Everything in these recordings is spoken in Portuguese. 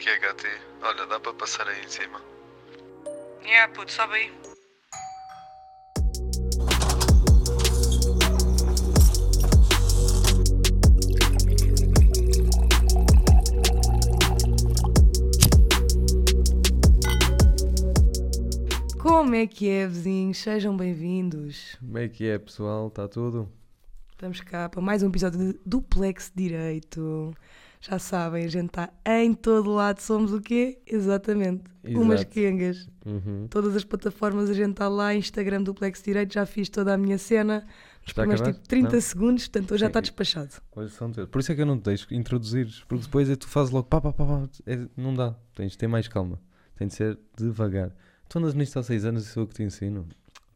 que é, Gati? Olha, dá para passar aí em cima. Yeah, puto, sobe aí. Como é que é, vizinhos? Sejam bem-vindos. Como é que é, pessoal? Está tudo? Estamos cá para mais um episódio de Duplex Direito. Já sabem, a gente está em todo lado. Somos o quê? Exatamente. Umas Exato. quengas. Uhum. Todas as plataformas a gente está lá. Instagram Duplex Direito. Já fiz toda a minha cena. Nos primeiros tipo 30 Não? segundos. Portanto, hoje já está despachado. Por isso é que eu não te deixo introduzir, porque depois é tu fazes logo pá, pá, pá, pá. É- não dá. Tens de ter mais calma. Tem de ser devagar. Tu andas nisto há 6 anos e sou eu que te ensino.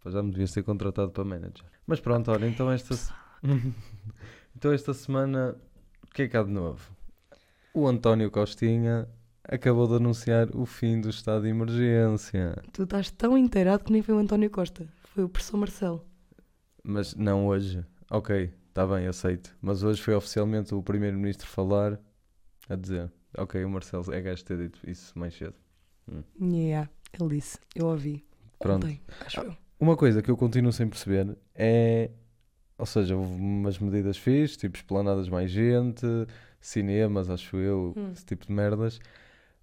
Já me devias ter contratado para manager. Mas pronto, olha, então esta, então esta semana, o que é que há de novo? O António Costinha acabou de anunciar o fim do estado de emergência. Tu estás tão inteirado que nem foi o António Costa. Foi o professor Marcelo. Mas não hoje. Ok, está bem, aceito. Mas hoje foi oficialmente o Primeiro-Ministro falar a dizer: Ok, o Marcelo é gajo de ter dito isso mais cedo. Yeah, ele disse. Eu ouvi. Pronto. Ontem, acho eu. Uma coisa que eu continuo sem perceber é. Ou seja, houve umas medidas fixas, tipo esplanadas mais gente, cinemas, acho eu, Hum. esse tipo de merdas.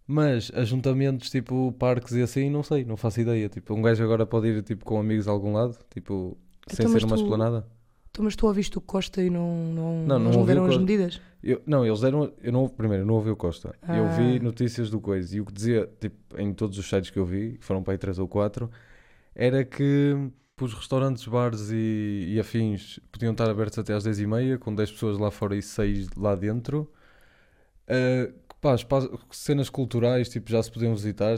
Mas ajuntamentos tipo parques e assim, não sei, não faço ideia. Tipo, um gajo agora pode ir tipo, com amigos a algum lado, tipo, sem Então, mas ser uma tu- esplanada. Tu, mas tu ouviste o Costa e não, não, Não, não eles ouvi o deram as medidas? Eu- não, eles deram. Eu não, primeiro, eu não ouvi o Costa. Eu vi Ah. notícias do Coisa. E o que dizia, tipo, em todos os sites que eu vi, que foram para aí 3 ou 4, era que os restaurantes, bares e, e afins podiam estar abertos até às 10h30, com 10 pessoas lá fora e 6 lá dentro. Ah, pá, cenas culturais, tipo, já se podiam visitar.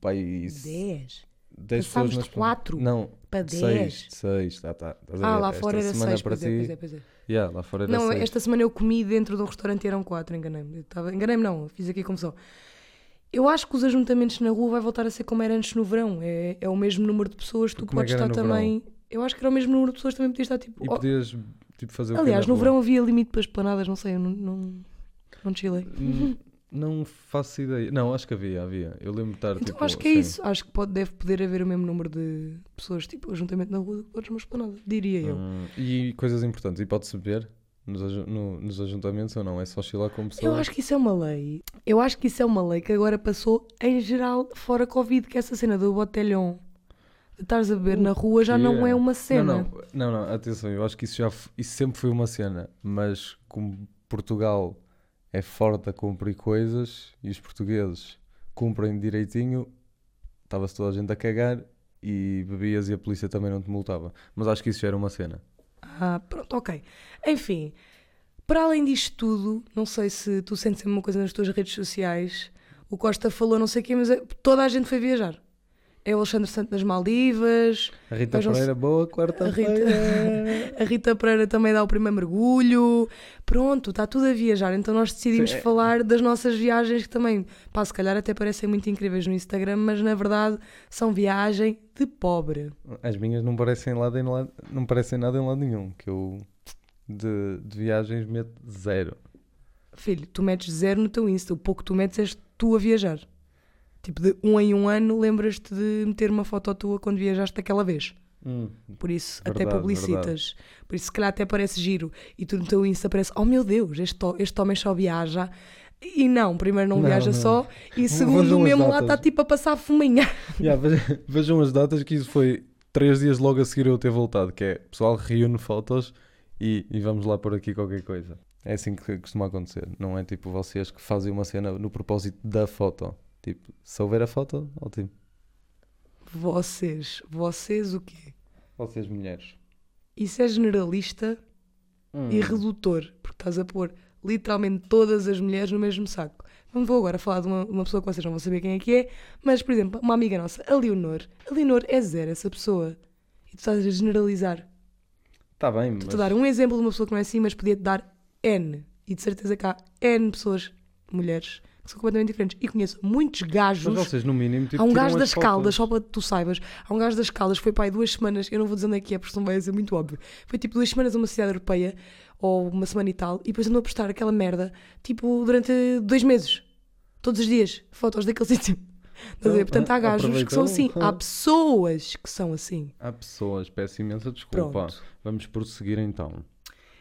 Pá, e 10. 10 Passámos pessoas de quatro Não, para 6. 10. 6, tá, tá. Estás a Ah, lá Esta fora era semana 6. para Pois é, ti- pois é, pois é. Yeah, lá fora era Não, seis. esta semana eu comi dentro de um restaurante e eram 4, enganei-me. Enganei-me, não, fiz aqui a confusão. Eu acho que os ajuntamentos na rua vai voltar a ser como era antes no verão. É, é o mesmo número de pessoas, tu Como é podes era estar também. Eu acho que era o mesmo número de pessoas, também podias estar tipo. E oh, podias tipo, fazer aliás, no rua? verão havia limite para as planadas, não sei, eu não, não, não chilei. Hum, Não faço ideia. Não, acho que havia, havia. Eu lembro de estar Então tipo. acho que é sim. isso. Acho que pode, deve poder haver o mesmo número de pessoas, tipo, ajuntamento na rua, do que podes numa esplanada, diria eu. Hum, e coisas importantes. E pode-se beber nos, no- nos ajuntamentos ou não? É só chilar com pessoas? Eu acho que isso é uma lei. Eu acho que isso é uma lei que agora passou em geral fora Covid, que essa cena do botelhão de estares a beber na rua já não é uma Não, cena. não, não, não, atenção, eu acho que isso já isso sempre foi uma cena, mas como Portugal é forte a cumprir coisas e os portugueses cumprem direitinho, estava-se toda a gente a cagar e bebias e a polícia também não te multava. Mas acho que isso já era uma cena. Ah, pronto, ok. Enfim, para além disto tudo, não sei se tu sentes a mesma coisa nas tuas redes sociais. O Costa falou não sei o quê, mas é- toda a gente foi viajar. É o Alexandre Santos nas Maldivas, A Rita Pereira, boa a quarta-feira. Rita, a Rita Pereira também dá o primeiro mergulho. Pronto, está tudo a viajar. Então nós decidimos Sim, é- falar das nossas viagens que também, pá, se calhar até parecem muito incríveis no Instagram, mas na verdade são viagem de pobre. As minhas não parecem, lado em lado, não parecem nada em lado nenhum, que eu de, de viagens meto zero. Filho, tu metes zero no teu Insta, o pouco que tu metes és tu a viajar. Tipo, de um em um ano lembras-te de meter uma foto tua quando viajaste aquela vez. Por isso, até Verdade, publicitas. Por isso, se calhar até parece giro. E tu no teu Insta parece, oh meu Deus, este, este homem só viaja. E não, primeiro não, Não, viaja não. só. E segundo, as mesmo lá está tipo a passar fuminha. Yeah, veja- vejam as datas que isso foi três dias logo a seguir eu ter voltado, que é pessoal reúne fotos e, e vamos lá por aqui qualquer coisa. É assim que costuma acontecer, não é tipo vocês que fazem uma cena no propósito da foto. Tipo, se houver a foto, ótimo. Vocês, vocês o quê? Vocês mulheres. Isso é generalista Hum. e redutor, porque estás a pôr literalmente todas as mulheres no mesmo saco. Não vou agora falar de uma, uma pessoa que vocês não vão saber quem é que é, mas, por exemplo, uma amiga nossa, a Leonor. A Leonor é zero essa pessoa. E tu estás a generalizar. Tá bem, mas... Estou-te a dar um exemplo de uma pessoa que não é assim, mas podia-te dar N. E de certeza que há N pessoas, mulheres, que são completamente diferentes. E conheço muitos gajos. Mas vocês no mínimo tipo, Há um gajo as das. Caldas, só para que tu saibas. Há um gajo das Caldas foi para aí duas semanas. Eu não vou dizer onde é que é, porque senão vai ser muito óbvio. Foi tipo duas semanas a uma cidade europeia, ou uma semana e tal, e depois andou a postar aquela merda, tipo, durante dois meses. Todos os dias, fotos daquele sítio. Portanto, há gajos que são assim. aproveitou. Há pessoas que são assim. Há pessoas, peço imensa desculpa. Pronto. Vamos prosseguir então.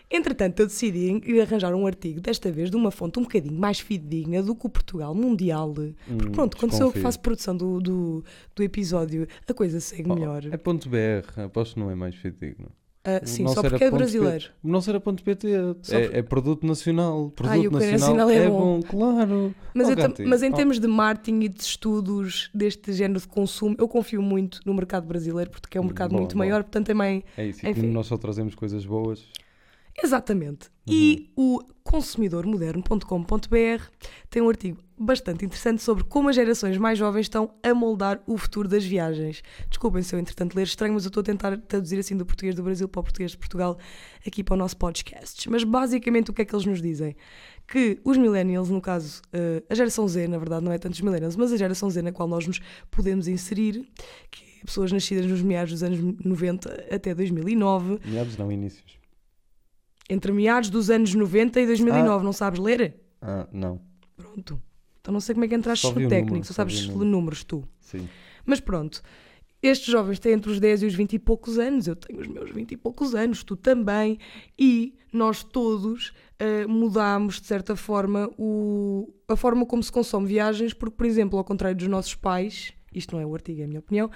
Entretanto, eu decidi ir arranjar um artigo, desta vez de uma fonte um bocadinho mais fidedigna do que o Portugal Mundial. Porque Hum, pronto, quando sou eu que faço produção do, do, do episódio, a coisa segue Oh, melhor. É ponto .br, aposto que não é mais fidedigno. Ah, sim, só porque é brasileiro. P- O nosso era ponto .pt. É, por- é produto nacional. Produto é nacional, é é bom. bom, claro. Mas, Oh, mas em oh. termos de marketing e de estudos deste género de consumo, eu confio muito no mercado brasileiro, porque é um mercado Boa, muito boa. maior, portanto também. É isso, e Enfim. como nós só trazemos coisas boas. Exatamente. Uhum. E o consumidormoderno.com.br tem um artigo bastante interessante sobre como as gerações mais jovens estão a moldar o futuro das viagens. Desculpem se eu, entretanto, ler estranho, mas eu estou a tentar traduzir assim do português do Brasil para o português de Portugal aqui para o nosso podcast. Mas basicamente o que é que eles nos dizem? Que os millennials, no caso, eh, a geração Z, na verdade, não é tanto os millennials, mas a geração Z na qual nós nos podemos inserir, que é pessoas nascidas nos meados dos anos 90 até 2009, Meados não, inícios. Entre meados dos anos 90 e 2009, não sabes ler? Ah, não. Pronto. Então não sei como é que entraste Só vi no o técnico, número, só sabes ler número. números tu. Sim. Mas pronto, estes jovens têm entre os 10 e os 20 e poucos anos, eu tenho os meus 20 e poucos anos, tu também, e nós todos ah, mudámos, de certa forma, o, a forma como se consome viagens, porque, por exemplo, ao contrário dos nossos pais, isto não é o artigo, é a minha opinião,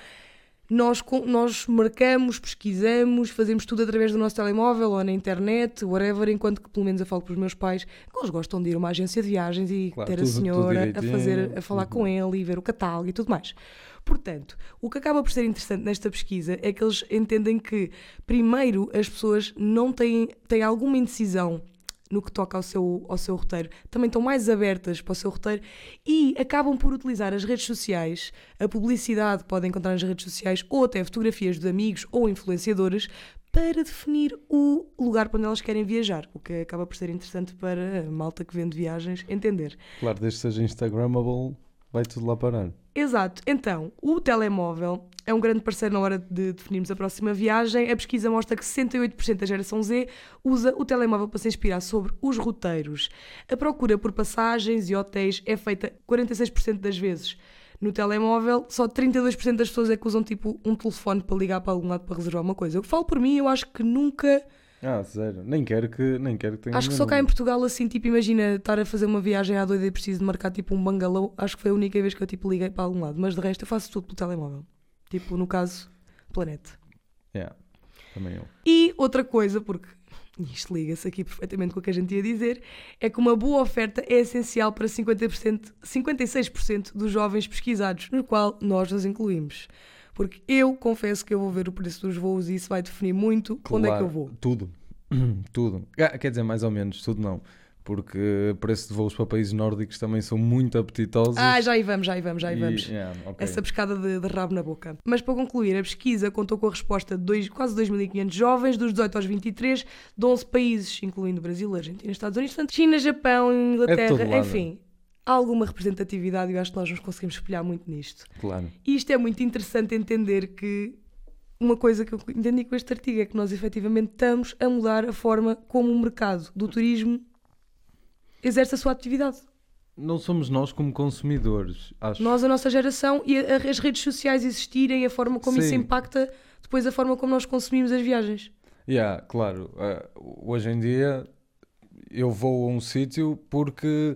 nós, nós marcamos, pesquisamos, fazemos tudo através do nosso telemóvel ou na internet, whatever, enquanto que, pelo menos, eu falo para os meus pais que eles gostam de ir a uma agência de viagens e Claro, ter tudo- a senhora a, fazer, a falar com ele e ver o catálogo e tudo mais. Portanto, o que acaba por ser interessante nesta pesquisa é que eles entendem que, primeiro, as pessoas não têm, têm alguma indecisão no que toca ao seu, ao seu roteiro, também estão mais abertas para o seu roteiro e acabam por utilizar as redes sociais, a publicidade que podem encontrar nas redes sociais, ou até fotografias de amigos ou influenciadores, para definir o lugar para onde elas querem viajar, o que acaba por ser interessante para a malta que vende viagens entender. Claro, desde que seja Instagrammable, vai tudo lá parar. Exato. Então, o telemóvel é um grande parceiro na hora de definirmos a próxima viagem. A pesquisa mostra que 68% da geração Z usa o telemóvel para se inspirar sobre os roteiros. A procura por passagens e hotéis é feita 46% das vezes. No telemóvel, só 32% das pessoas é que usam tipo um telefone para ligar para algum lado para reservar uma coisa. Eu falo por mim, eu acho que nunca. Ah, zero. Nem quero que, nem quero que tenha Acho que só cá em. Portugal, assim, tipo, imagina estar a fazer uma viagem à doida e preciso de marcar tipo um bangalô. Acho que foi a única vez que eu tipo liguei para algum lado. Mas de resto eu faço tudo pelo telemóvel. Tipo, no caso, Planeta. Yeah, também eu. E outra coisa, porque isto liga-se aqui perfeitamente com o que a gente ia dizer, é que uma boa oferta é essencial para 50%, 56% dos jovens pesquisados, no qual nós nos incluímos. Porque eu confesso que eu vou ver o preço dos voos e isso vai definir muito onde é que eu vou. Tudo. tudo. Ah, Quer dizer, mais ou menos, tudo não. Porque preço de voos para países nórdicos também são muito apetitosos. Ah, já aí vamos, já aí vamos, já aí e- vamos. yeah, ok. Essa pescada de, de rabo na boca. Mas para concluir, a pesquisa contou com a resposta de dois, quase 2.500 jovens, dos 18 aos 23, de 11 países, incluindo Brasil, Argentina, Estados Unidos, portanto, China, Japão, É Inglaterra, lado. enfim. Há alguma representatividade e eu acho que nós nos conseguimos espelhar muito nisto. Claro. E isto é muito interessante entender que uma coisa que eu entendi com este artigo é que nós efetivamente estamos a mudar a forma como o mercado do turismo exerce a sua atividade. Não somos nós como consumidores, acho. Nós, a nossa geração, e a- as redes sociais existirem, a forma como isso Sim. impacta depois a forma como nós consumimos as viagens. Yeah, claro. Ah, hoje em dia eu vou a um sítio porque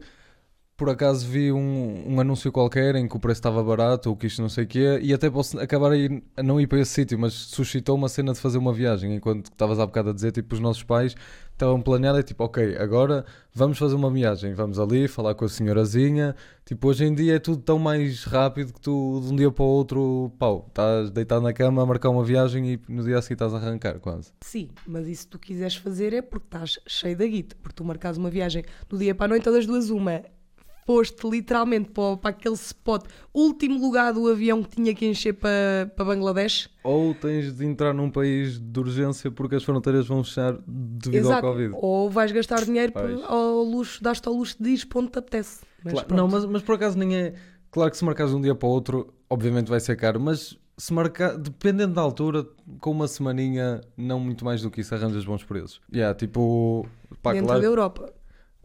por acaso vi um, um anúncio qualquer em que o preço estava barato ou que isto não sei o quê e até posso acabar a, ir, a não ir para esse sítio, mas suscitou uma cena de fazer uma viagem enquanto estavas há bocado a dizer, tipo, os nossos pais estavam planeados, é tipo, ok, agora vamos fazer uma viagem, vamos ali falar com a senhorazinha, tipo, hoje em dia é tudo tão mais rápido que tu de um dia para o outro, pau, estás deitado na cama a marcar uma viagem e no dia a seguir estás a arrancar quase. Sim, mas isso tu quiseres fazer é porque estás cheio da guita. Porque tu marcas uma viagem do dia para a noite ou das duas uma. Foste literalmente para, para aquele spot, último lugar do avião que tinha que encher para, para Bangladesh. Ou tens de entrar num país de urgência porque as fronteiras vão fechar devido ao Covid. Ou vais gastar dinheiro Pois. ao luxo, dás-te ao luxo de ir para onde te apetece. Mas Claro, não, mas, mas por acaso nem é. Claro que se marcares de um dia para o outro, obviamente vai ser caro, mas se marcar, dependendo da altura, com uma semaninha, não muito mais do que isso, arranjas bons preços. Yeah, tipo, pá, Dentro claro, da Europa.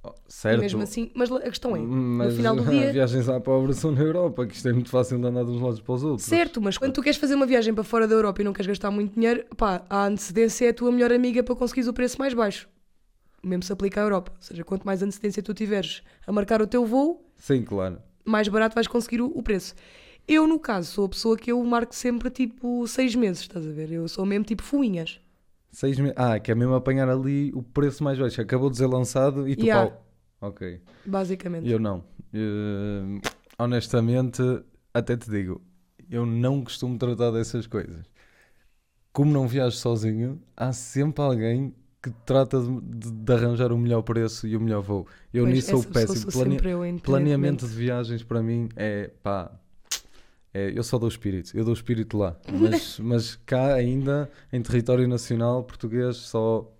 E certo. mesmo assim, mas a questão é, mas no final do dia. viagens à pobre são na Europa, que isto é muito fácil de andar de uns lados para os outros. Certo, mas quando tu queres fazer uma viagem para fora da Europa e não queres gastar muito dinheiro, pá, a antecedência é a tua melhor amiga para conseguires o preço mais baixo. Mesmo se aplica à Europa. Ou seja, quanto mais antecedência tu tiveres a marcar o teu voo, Sim, claro. mais barato vais conseguir o, o preço. Eu, no caso, sou a pessoa que eu marco sempre tipo seis meses, estás a ver? Eu sou mesmo tipo fuinhas. Seis me... Ah, que é mesmo apanhar ali o preço mais baixo. Acabou de ser lançado e tu Yeah. pau. Ok. Basicamente. Eu não. Eh, honestamente, até te digo, eu não costumo tratar dessas coisas. Como não viajo sozinho, há sempre alguém que trata de, de- arranjar o melhor preço e o melhor voo. Eu Pois, nisso sou péssimo. sou Plane- eu, Planeamento de viagens para mim é pá. É, eu só dou espírito, eu dou espírito lá. Mas, mas cá ainda, em território nacional português, só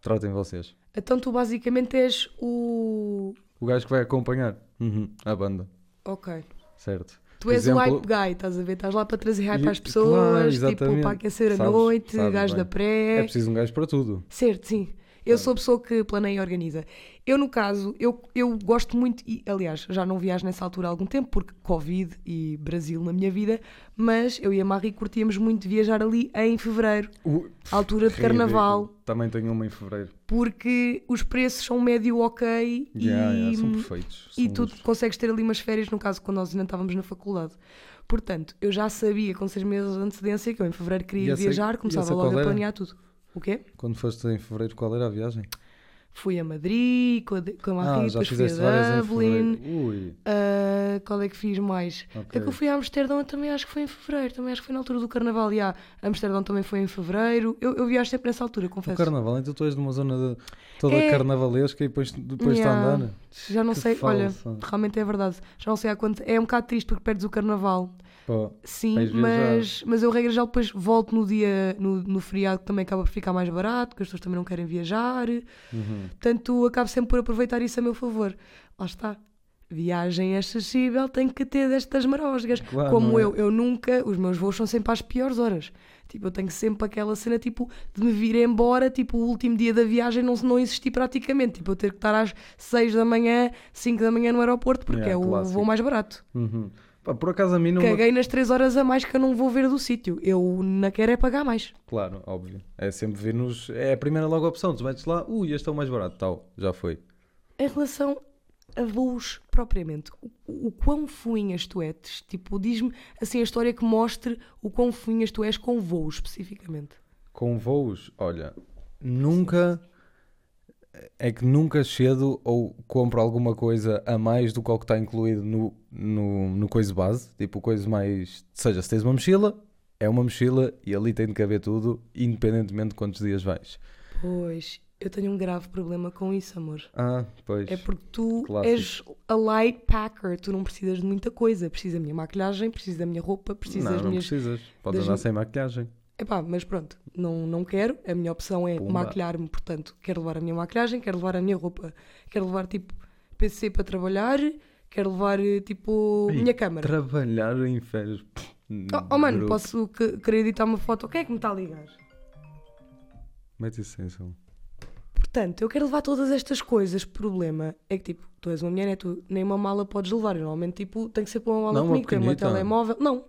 tratem vocês. Então tu basicamente és o. O gajo que vai acompanhar uhum, a banda, Ok. certo? Tu és exemplo- o hype guy, estás a ver? Estás lá para trazer hype E- às claro, pessoas, tipo, exatamente. para aquecer a Sabes- noite, sabes gajo bem. da pré. É preciso um gajo para tudo. Certo, sim. Eu sou a pessoa que planeia e organiza. Eu, no caso, eu, eu gosto muito, e aliás, já não viajo nessa altura há algum tempo, porque Covid e Brasil na minha vida, mas eu e a Marie curtíamos muito viajar ali em fevereiro, altura de carnaval, Ridículo. Também tenho uma em fevereiro. porque os preços são médio ok Yeah, e, yeah, são perfeitos. e são tu luxos. consegues ter ali umas férias, no caso, quando nós ainda estávamos na faculdade. Portanto, eu já sabia com seis meses de antecedência que eu em fevereiro E queria viajar, e começava logo a planear tudo. O quê? Quando foste em fevereiro, qual era a viagem? Fui a Madrid, com a, com a Marie, ah, depois fui a Dublin. Ui, ah, qual é que fiz mais? É ok. que eu fui a Amsterdão, também acho que foi em fevereiro, também acho que foi na altura do carnaval. E ah, Amsterdão também foi em fevereiro. Eu, eu viajo sempre nessa altura, O confesso. carnaval, então tu és de uma zona de- toda É- carnavalesca e depois, depois está Yeah. a andar. Já não Que sei, olha, falsa. realmente é verdade. Já não sei há quanto. É um bocado triste porque perdes o carnaval. Pô, Sim, mas, mas eu, regra já depois volto no dia, no, no feriado que também acaba por ficar mais barato, porque as pessoas também não querem viajar. uhum. Portanto, acabo sempre por aproveitar isso a meu favor. Lá está. Viagem acessível tem que ter destas marosgas. Claro, Como é? eu, eu nunca, os meus voos são sempre às piores horas. Tipo, eu tenho sempre aquela cena tipo de me vir embora, tipo, o último dia da viagem não, não existir praticamente. Tipo, eu ter que estar às 6 da manhã, 5 da manhã no aeroporto, porque Yeah, é o clássico. voo mais barato. Uhum. Pá, por acaso a mim não. Caguei nas 3 horas a mais que eu não vou ver do sítio. Eu não quero é pagar mais. Claro, óbvio. É sempre vir nos. É a primeira logo opção. Tu metes lá, ui, este é o mais barato, tal, já foi. Em relação a voos propriamente, o, o quão fuinhas tu és? Tipo, diz-me assim a história que mostre o quão fuinhas tu és com voos, especificamente. Com voos, olha, nunca. É que nunca cedo ou compro alguma coisa a mais do que o que está incluído no, no, no coisa base. Tipo, coisa mais. Seja, se tens uma mochila, é uma mochila e ali tem de caber tudo, independentemente de quantos dias vais. Pois, eu tenho um grave problema com isso, amor. Ah, pois. É porque tu Clássico. és a light packer, tu não precisas de muita coisa. Preciso da minha maquilhagem, preciso da minha roupa, preciso não, das não minhas. precisas. Podes das- andar sem maquilhagem. Epá, mas pronto, não, não quero. A minha opção é maquilhar-me, portanto, quero levar a minha maquilhagem, quero levar a minha roupa, quero levar tipo PC para trabalhar, quero levar eh, tipo minha câmara. Trabalhar em férias. Oh, oh, mano, posso que- querer editar uma foto? Quem é que me está a ligar? Mete isso sem som. Portanto, eu quero levar todas estas coisas. O problema é que, tipo, tu és uma mulher, né? tu nem uma mala podes levar. Eu, normalmente, tipo, tem que ser para uma mala Não, uma comigo, tem o meu pequenita. telemóvel. Não.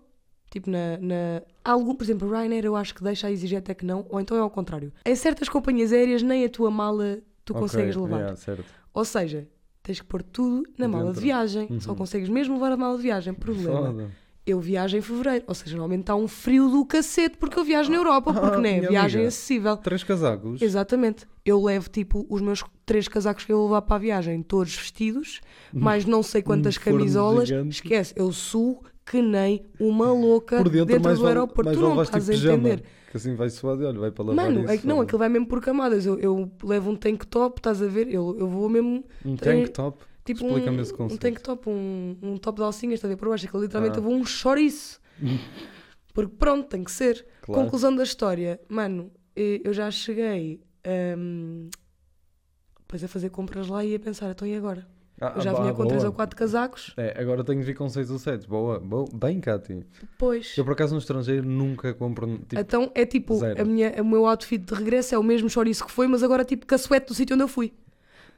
Tipo, na, na... Algum, por exemplo, Ryanair eu acho que deixa a exigir até que não, ou então é ao contrário. Em certas companhias aéreas, nem a tua mala tu Ok, consegues levar. yeah, certo. Ou seja, tens que pôr tudo na mala de Dentro. viagem. Só Uhum. consegues mesmo levar a mala de viagem. Problema. Foda. Eu viajo em fevereiro, ou seja, normalmente está um frio do cacete porque eu viajo na Europa, porque Ah, não é viagem amiga. acessível. Três casacos. Exatamente. Eu levo tipo os meus três casacos que eu vou levar para a viagem, todos vestidos, mais não sei quantas Um camisolas. Esquece, eu suo que nem uma louca Por dentro, mais do aeroporto. mais tu não tipo estás a pijama, entender. Que assim vai suar de olho, vai para lavar Mano, isso. é que não, aquilo vai mesmo por camadas. Eu, eu levo um tank top, estás a ver? Eu, eu vou mesmo Um tem- tank top. tipo Explica-me um, esse um conceito. tank top, um, um top de alcinhas, estás a ver por baixo? Aquilo literalmente Ah. eu vou um chouriço. Porque pronto, tem que ser. Claro. Conclusão da história, mano, eh, eu já cheguei hum, depois a fazer compras lá e a pensar, então e agora? Ah, Eu já ah, vinha com boa. 3 ou 4 casacos, É, agora tenho de vir com 6 ou 7. Boa, boa. Bem, Cátia. pois. Eu por acaso no estrangeiro nunca compro. Tipo, então é tipo, zero. a minha, o meu outfit de regresso é o mesmo chouriço que foi, mas agora tipo suete do sítio onde eu fui.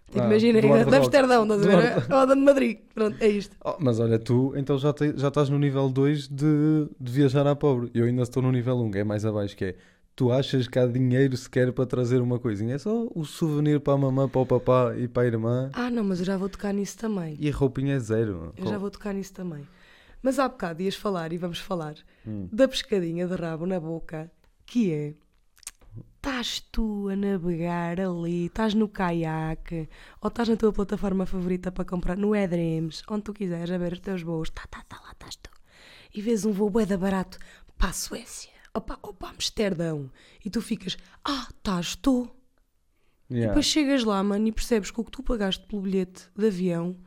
Tipo, Ah, imagina, de. Amsterdão, estás a ver? Ou de Madrid. Pronto, é isto. Oh, mas olha, tu então já, te- já estás no nível 2 de, de viajar à pobre. Eu ainda estou no nível 1, que é mais abaixo, que é tu achas que há dinheiro sequer para trazer uma coisinha. É só o souvenir para a mamã, para o papá e para a irmã. Ah, não, mas eu já vou tocar nisso também. E a roupinha é zero. Eu já vou tocar nisso também. Mas há bocado ias falar, e vamos falar, Hum. da pescadinha de rabo na boca, que é. Estás tu a navegar ali, estás no caiaque, ou estás na tua plataforma favorita para comprar, no Edreams, onde tu quiseres, a ver os teus voos, tá, tá, tá, lá estás tu. E vês um voo bué da barato para a Suécia, ou para Amsterdão, e tu ficas, ah, estás tu. E Yeah. depois chegas lá, mano, e percebes que o que tu pagaste pelo bilhete de avião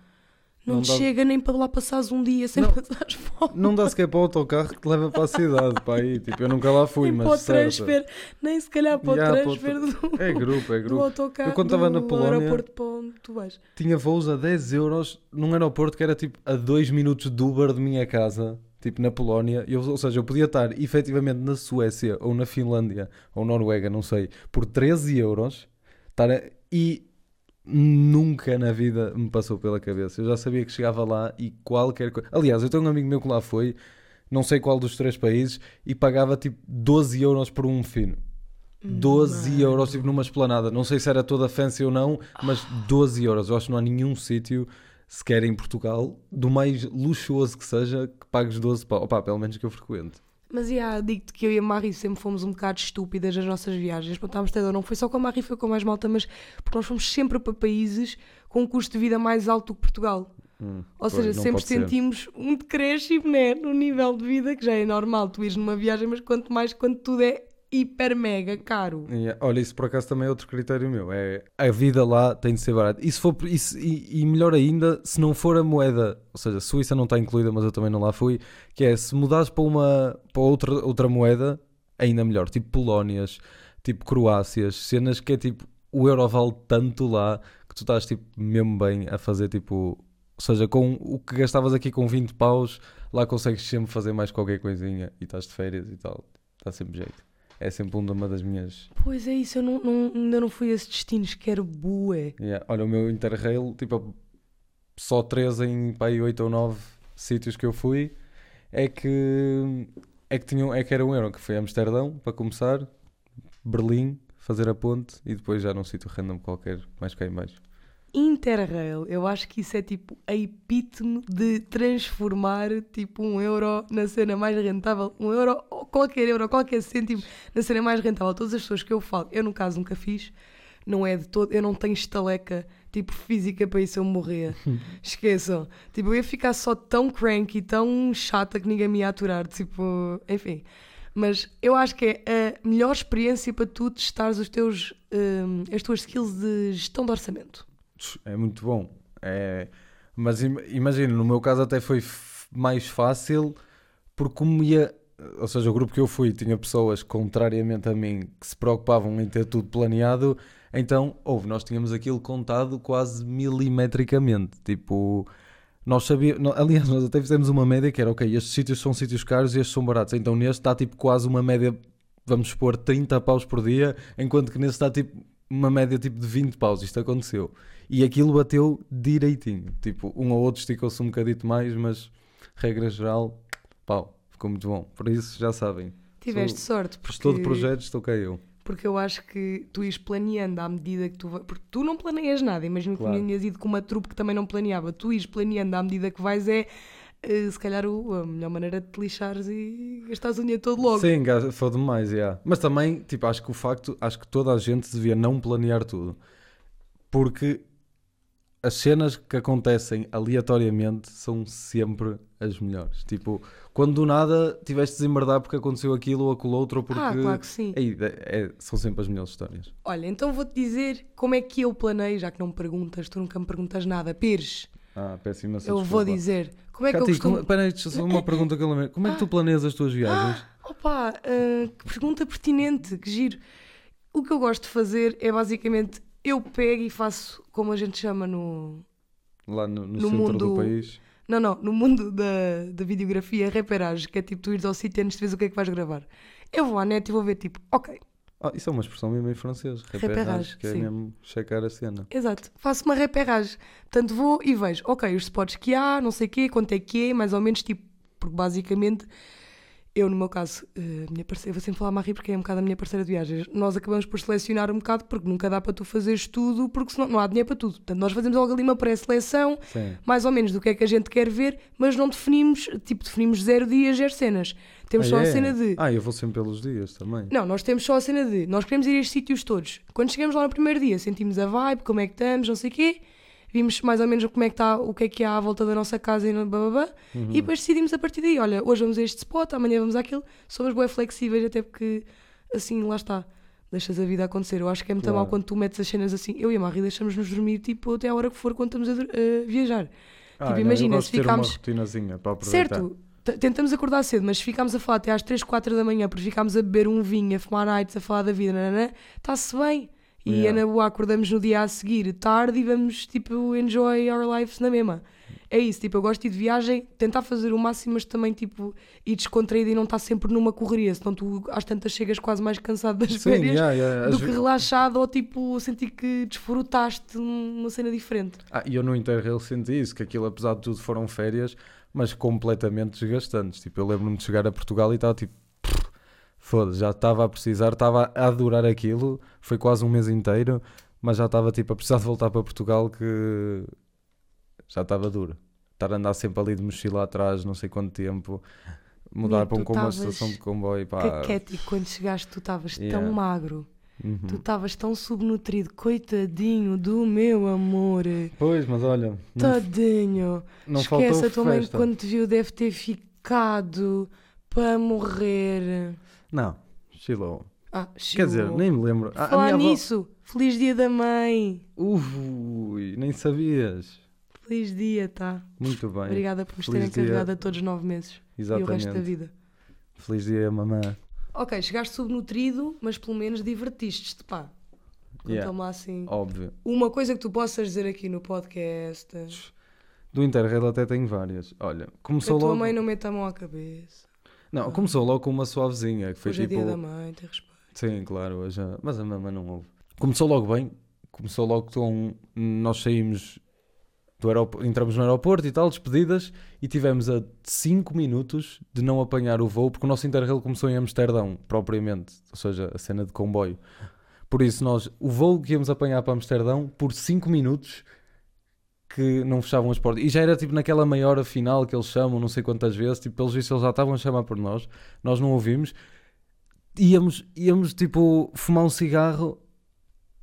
não, Não te dá- chega nem para lá passares um dia sem Não. passar fome. Não dá sequer para o autocarro que te leva para a cidade, para aí. Tipo, eu nunca lá fui, nem mas para o transfer, nem se calhar para o Yeah, para o transfer do, É grupo, é do grupo. autocarro Eu quando estava na Polónia- aeroporto para onde tu vais. Tinha voos a 10 euros num aeroporto que era tipo a 2 minutos de Uber de minha casa, tipo na Polónia. Eu, ou seja, eu podia estar efetivamente na Suécia ou na Finlândia ou Noruega, não sei, por 13 euros estar a- e nunca na vida me passou pela cabeça. Eu já sabia que chegava lá e qualquer coisa. Aliás, eu tenho um amigo meu que lá foi, não sei qual dos três países, e pagava tipo 12 euros por um fino. 12 Mano. euros tipo numa esplanada. Não sei se era toda fancy ou não, mas 12 euros. Eu acho que não há nenhum sítio sequer em Portugal, do mais luxuoso que seja, que pagues 12 pau. Opa, pelo menos que eu frequente. Mas yeah, digo-te que eu e a Marie sempre fomos um bocado estúpidas nas nossas viagens. Pronto, a Amsterdão não foi só com a Marie, foi com mais malta, mas porque nós fomos sempre para países com um custo de vida mais alto do que Portugal. Hum, Ou seja, sempre pode ser. sentimos um decréscimo né, no nível de vida, que já é normal tu ires numa viagem, mas quanto mais quando tudo é hiper mega caro. Yeah. Olha, isso por acaso também é outro critério meu. É a vida lá tem de ser barata. E, se for, e, e- melhor ainda, se não for a moeda, ou seja, Suíça não está incluída, mas eu também não lá fui, que é se mudares para uma para outra, outra moeda, ainda melhor. Tipo Polónias, tipo Croácias, cenas que é tipo o euro vale tanto lá que tu estás tipo mesmo bem a fazer tipo. Ou seja, com o que gastavas aqui com 20 paus, lá consegues sempre fazer mais qualquer coisinha e estás de férias e tal. Está sempre jeito. É sempre uma das minhas. Pois é isso, eu não, não- ainda não fui a esses destinos, quero bué. Yeah. Olha, o meu Interrail, tipo, só 3 em pá, aí 8 ou 9 sítios que eu fui, é que, é que, tinham, é que era um euro, que foi Amsterdão, para começar, Berlim, fazer a ponte, e depois já num sítio random qualquer, mais cá em baixo. Interrail, eu acho que isso é tipo a epítome de transformar tipo um euro na cena mais rentável, um euro, ou qualquer euro, qualquer cêntimo na cena mais rentável. Todas as pessoas que eu falo, eu no caso nunca fiz, não é de todo, eu não tenho estaleca tipo física para isso eu morrer. Esqueçam. Tipo, eu ia ficar só tão cranky, tão chata que ninguém me ia aturar, tipo, enfim. Mas eu acho que é a melhor experiência para tu testares os teus, hum, as tuas skills de gestão de orçamento. É muito bom. É... Mas im- imagina, no meu caso até foi mais fácil, porque como ia. Ou seja, o grupo que eu fui tinha pessoas, contrariamente a mim, que se preocupavam em ter tudo planeado. Então, houve, nós tínhamos aquilo contado quase milimetricamente. Tipo, nós sabíamos. Aliás, nós até fizemos uma média que era: ok, estes sítios são sítios caros e estes são baratos. Então, neste está tipo quase uma média, vamos supor, 30 paus por dia, enquanto que nesse está tipo uma média tipo de 20 paus. Isto aconteceu. E aquilo bateu direitinho. Tipo, um ou outro esticou-se um bocadito mais, mas regra geral, pau, ficou muito bom. Por isso, já sabem. Tiveste Sou sorte, porque, Gestor de projetos, estou cá eu. porque eu acho que tu ires planeando à medida que tu vai, porque tu não planeias nada, imagino que Claro. tinhas ido com uma trupe que também não planeava, tu ires planeando à medida que vais é eh, se calhar a melhor maneira de te lixares e gastares o dinheiro todo logo. Sim, foi demais, yeah. Mas também, tipo, acho que o facto, acho que toda a gente devia não planear tudo. Porque as cenas que acontecem aleatoriamente são sempre as melhores. Tipo, quando do nada tiveste de desembardar porque aconteceu aquilo ou aquilo outro, ou porque. ah, claro que sim. Ei, é- são sempre as melhores histórias. Olha, então vou-te dizer como é que eu planeio, já que não me perguntas, tu nunca me perguntas nada. Pires, Ah, péssima eu vou dizer. Como é que eu costumo... como, deixa só uma pergunta que eu. Como é que tu planeias as tuas viagens? Opa, ah, que pergunta pertinente, que giro. O que eu gosto de fazer é basicamente eu pego e faço como a gente chama no. Lá no, no No centro do mundo- país? Não, não, no mundo da, da videografia, reperagem, que é tipo tu ires ao sítio antes de veres o que é que vais gravar. Eu vou à net e vou ver tipo, ok, Ah, isso é uma expressão mesmo em francês. Reperrage, que é sim. mesmo checar a cena. Exato. Faço uma reperrage. Portanto, vou e vejo, ok, os spots que há, não sei o quê, quanto é que é, mais ou menos, tipo, porque basicamente, eu no meu caso, eh, minha parceira, eu vou sempre falar Marie porque é um bocado a minha parceira de viagens, nós acabamos por selecionar um bocado porque nunca dá para tu fazeres tudo, porque senão não há dinheiro para tudo. Portanto, nós fazemos logo ali uma pré-seleção, mais ou menos do que é que a gente quer ver, mas não definimos, tipo, definimos zero dias, zero cenas. Temos Ah, só a é? cena de. Ah, eu vou sempre pelos dias também. Não, nós temos só a cena de nós queremos ir a estes sítios todos. Quando chegamos lá no primeiro dia, sentimos a vibe, como é que estamos, não sei o quê, vimos mais ou menos como é que está, o que é que há à volta da nossa casa e no bababá, Uhum. e depois decidimos a partir daí, olha, hoje vamos a este spot, amanhã vamos àquilo, somos bem flexíveis, até porque assim, lá está. Deixas a vida acontecer. Eu acho que é muito Claro. mal quando tu metes as cenas assim. Eu e a Marie deixamos-nos dormir tipo até a hora que for quando estamos a, viajar. Ah, tipo, não, imagina, se ficámos-. Certo, tentamos acordar cedo, mas se ficarmos a falar até às 3, 4 da manhã porque ficámos a beber um vinho, a fumar nights, a falar da vida, está-se bem. E Yeah. é na boa, acordamos no dia a seguir, tarde, e vamos, tipo, enjoy our lives na mesma. É isso, tipo, eu gosto de ir de viagem, tentar fazer o máximo, mas também, tipo, ir descontraído e não estar sempre numa correria, senão tu às tantas chegas quase mais cansado das Sim, férias yeah, yeah, do que relaxado ou, tipo, sentir que desfrutaste uma cena diferente. Ah, e eu no Interrail senti isso, que aquilo apesar de tudo foram férias, mas completamente desgastantes. Tipo, eu lembro-me de chegar a Portugal e estava tipo, "Pff, foda-se, já estava a precisar, estava a adorar aquilo, foi quase um mês inteiro, mas já estava tipo a precisar de voltar para Portugal que já estava duro. Estar a andar sempre ali de mochila atrás, não sei quanto tempo, mudar para um, uma estação de comboio, pá. Caquético, quando chegaste tu estavas Yeah. tão magro. Uhum. Tu estavas tão subnutrido, coitadinho do meu amor. Pois, mas olha, não, Tadinho. não Esquece, a tua mãe quando te viu deve ter ficado para morrer. Não, chilou. Ah, Quer dizer, nem me lembro. A- a Falar minha avó- nisso, feliz dia da mãe. Ui, nem sabias. Feliz dia, tá? Muito bem. Obrigada por nos Feliz terem dia. carregado a todos nove meses e o resto da Exatamente. vida. Feliz dia, mamã. Ok, chegaste subnutrido, mas pelo menos divertiste-te, pá. Yeah, Conta-me lá assim. Óbvio. Uma coisa que tu possas dizer aqui no podcast. Do Interrail até tenho várias. Olha, Que a começou tua logo. mãe não meta a mão à cabeça. Não, começou logo com uma suavezinha. Que foi Hoje tipo. é dia da mãe, tem respeito. Sim, claro, hoje. já- Mas a mamãe não ouve. Começou logo bem. Começou logo com. Nós saímos do aeroporto, entramos no aeroporto e tal, despedidas, e tivemos a 5 minutos de não apanhar o voo, porque o nosso Interrail começou em Amsterdão, propriamente, ou seja, a cena de comboio. Por isso, nós, o voo que íamos apanhar para Amsterdão, por 5 minutos que não fechavam as portas. E já era tipo naquela meia hora final que eles chamam, não sei quantas vezes, tipo, pelos vistos eles já estavam a chamar por nós, nós não ouvimos. Íamos, íamos tipo, fumar um cigarro,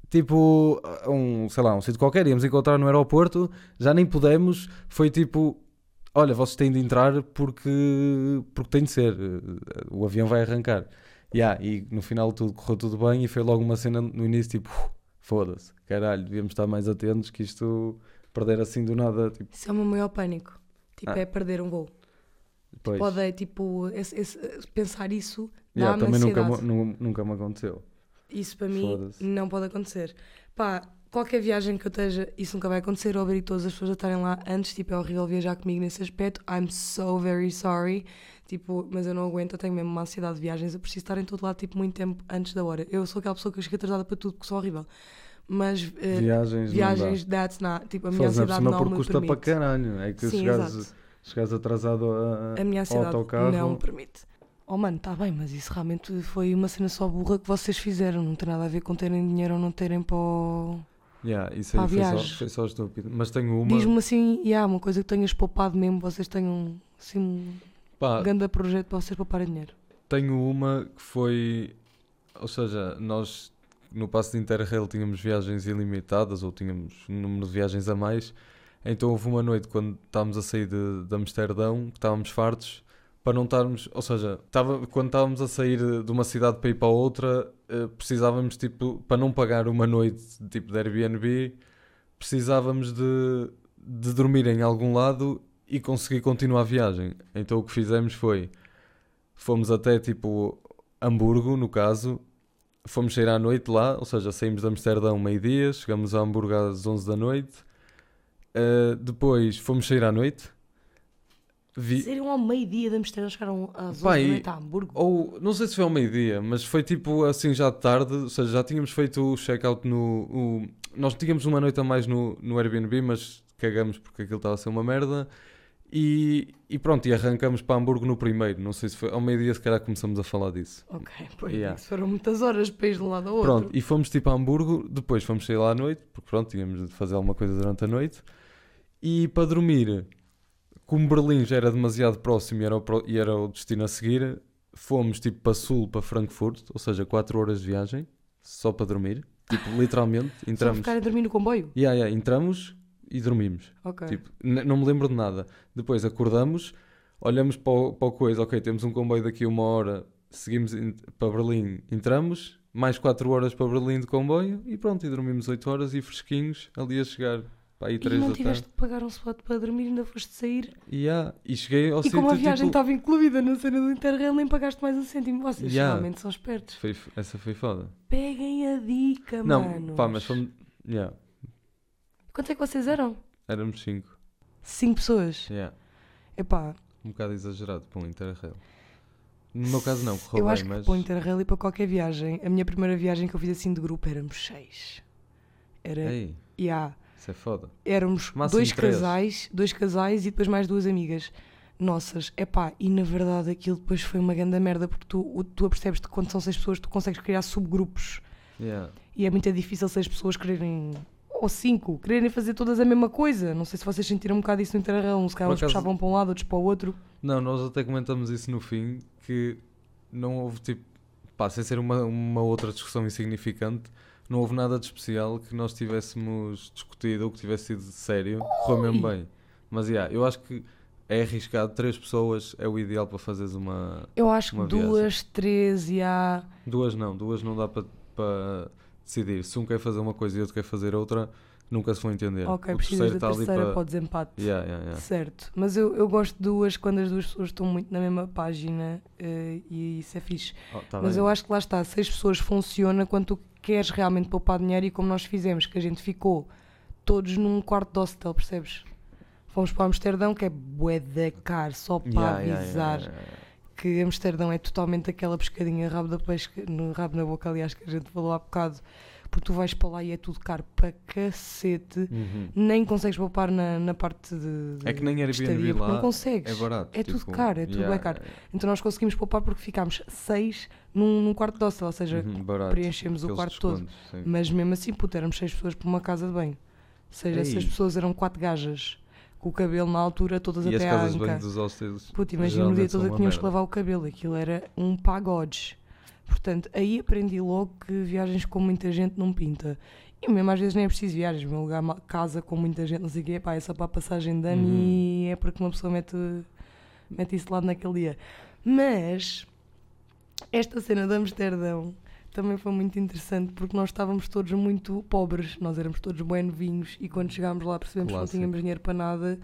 tipo, um, sei lá, um sítio qualquer, íamos encontrar no aeroporto, já nem pudemos, foi tipo, olha, vocês têm de entrar porque, porque tem de ser, eh, o avião vai arrancar. Yeah, e no final tudo correu tudo bem e foi logo uma cena no início tipo, "Uf, foda-se, caralho, devíamos estar mais atentos que isto perder assim do nada, tipo, Isso é o meu maior pânico. Tipo, Ah. é perder um voo. depois. Pode, é, tipo, esse- esse- pensar isso Yeah, dá-me também nunca, ansiedade. nunca me aconteceu. Isso para mim não pode acontecer. Pá, qualquer viagem que eu esteja, isso nunca vai acontecer. Eu obrigo todas as pessoas a estarem lá antes. Tipo, é horrível viajar comigo nesse aspecto. I'm so very sorry. Tipo, mas eu não aguento, eu tenho mesmo uma ansiedade de viagens. Eu preciso estar em todo lado, tipo, muito tempo antes da hora. Eu sou aquela pessoa que chega atrasada para tudo, porque sou horrível. Mas eh, Viagens, viagens, that's not. Tipo, a minha por ansiedade não porque custa para caralho. É que Sim, chegares, atrasado a, A minha ao autocarro. não me permite. Oh mano, tá bem, mas isso realmente foi uma cena só burra que vocês fizeram. Não tem nada a ver com terem dinheiro ou não terem para o... Yeah, isso aí foi só, foi só estúpido. Mas tenho uma. Diz-me assim, e há uma coisa que tenhas poupado mesmo, vocês tenham assim um Pá, grande projeto para vocês pouparem dinheiro. tenho uma que foi. Ou seja, nós no passo de Interrail tínhamos viagens ilimitadas ou tínhamos um número de viagens a mais. Então houve uma noite quando estávamos a sair de, de Amsterdão, que estávamos fartos, para não estarmos. Ou seja, estava, quando estávamos a sair de uma cidade para ir para outra, eh, precisávamos, tipo, para não pagar uma noite tipo de Airbnb, precisávamos de, de dormir em algum lado e conseguir continuar a viagem. Então o que fizemos foi. Fomos até tipo Hamburgo, no caso. Fomos sair à noite lá, ou seja, saímos de Amsterdão meio-dia, chegamos a Hamburgo às 11 da noite. Uh, depois fomos sair à noite. vi, Seriam ao meio-dia de Amsterdão, chegaram às 11 Pá, da noite a Hamburgo. Ou, não sei se foi ao meio-dia, mas foi tipo assim já de tarde, ou seja, já tínhamos feito o check-out no. o- nós tínhamos uma noite a mais no, no Airbnb, mas cagamos porque aquilo estava a ser uma merda. E, e pronto, e arrancamos para Hamburgo no primeiro. Não sei se foi ao meio-dia, se calhar começamos a falar disso. Ok, pois Yeah. isso foram muitas horas para ir de um lado ao outro. Pronto, e fomos tipo a Hamburgo, depois fomos sair lá à noite, porque pronto, tínhamos de fazer alguma coisa durante a noite. E para dormir, como Berlim já era demasiado próximo e era o, pro- e era o destino a seguir, fomos tipo para sul, para Frankfurt, ou seja, 4 horas de viagem, só para dormir. Tipo, literalmente, Só entramos. ficar a dormir no comboio? Yeah, yeah, entramos e dormimos. Ok. Tipo, não me lembro de nada. Depois acordamos, olhamos para o, para o coisa, ok, temos um comboio daqui a uma hora, seguimos para Berlim, entramos, mais 4 horas para Berlim de comboio e pronto, e dormimos 8 horas e fresquinhos ali a chegar para aí e 3 não tiveste de pagar um spot para dormir, ainda foste sair. E, yeah, e cheguei ao e como a viagem tipo, estava incluída na cena do Interrail, nem pagaste mais um cêntimo. Vocês Yeah. realmente são espertos. foi, essa foi foda. Peguem a dica, Não, mano. pá, mas fomos. Yeah, Quanto é que vocês eram? éramos 5. Cinco pessoas. Yeah, Epá, um bocado exagerado para um Interrail. No meu caso, não, correu eu bem, acho que mas. para o Interrail e para qualquer viagem, a minha primeira viagem que eu fiz assim de grupo éramos seis. Era, Ei, yeah, isso é foda. éramos Máximo dois três. casais, dois casais e depois mais duas amigas nossas. Epá, e na verdade aquilo depois foi uma grande merda porque tu, tu apercebes que quando são seis pessoas tu consegues criar subgrupos Yeah. e é muito difícil seis pessoas quererem ou cinco, quererem fazer todas a mesma coisa. Não sei se vocês sentiram um bocado isso no Interrail, uns caras acaso- puxavam para um lado, outros para o outro. Não, nós até comentamos isso no fim, que não houve tipo, pá, sem ser uma, uma outra discussão insignificante, não houve nada de especial que nós tivéssemos discutido ou que tivesse sido sério, correu mesmo bem. Mas yeah, eu acho que é arriscado, três pessoas é o ideal para fazeres uma. Eu acho que duas, três e há. Duas não, duas não dá para, para decidir. Se um quer fazer uma coisa e outro quer fazer outra, nunca se vão entender. Ok, o precisas da terceira para. para o desempate. Yeah, yeah, yeah. Certo, mas eu, eu gosto de duas quando as duas pessoas estão muito na mesma página eh, e isso é fixe. Oh, tá mas bem. eu acho que lá está, seis pessoas funciona quando tu queres realmente poupar dinheiro e como nós fizemos, que a gente ficou todos num quarto de hostel, percebes? Fomos para Amsterdão, que é bué da caro, só para avisar que Amsterdão é totalmente aquela pescadinha rabo da peixe, no rabo na boca, aliás, que a gente falou há bocado, porque tu vais para lá e é tudo caro para cacete, Uhum. nem consegues poupar na, na parte de, de É que nem Airbnb estadia, lá não consegues. É barato. É tudo tipo, caro, é tudo yeah, bem caro. Então nós conseguimos poupar porque ficámos seis num, num quarto de hostel, ou seja. Uhum, barato. preenchemos o quarto todo. sim. Mas mesmo assim, puto, éramos seis pessoas por uma casa de banho. Ou seja, Ei. seis pessoas eram quatro gajas, com o cabelo na altura, todas E as até à casas de banho anca. dos hostels. Puto, imagina o dia todo que tínhamos que lavar o cabelo, aquilo era um pagode. Portanto, aí aprendi logo que viagens com muita gente não pinta. E mesmo às vezes nem é preciso viagens, meu lugar ma- casa com muita gente, não sei o quê, pá, é só para a passagem de ano Uhum. e é porque uma pessoa mete, mete isso lado naquele dia. Mas esta cena de Amsterdão também foi muito interessante porque nós estávamos todos muito pobres, nós éramos todos bem novinhos e quando chegámos lá percebemos Clássico. que não tínhamos dinheiro para nada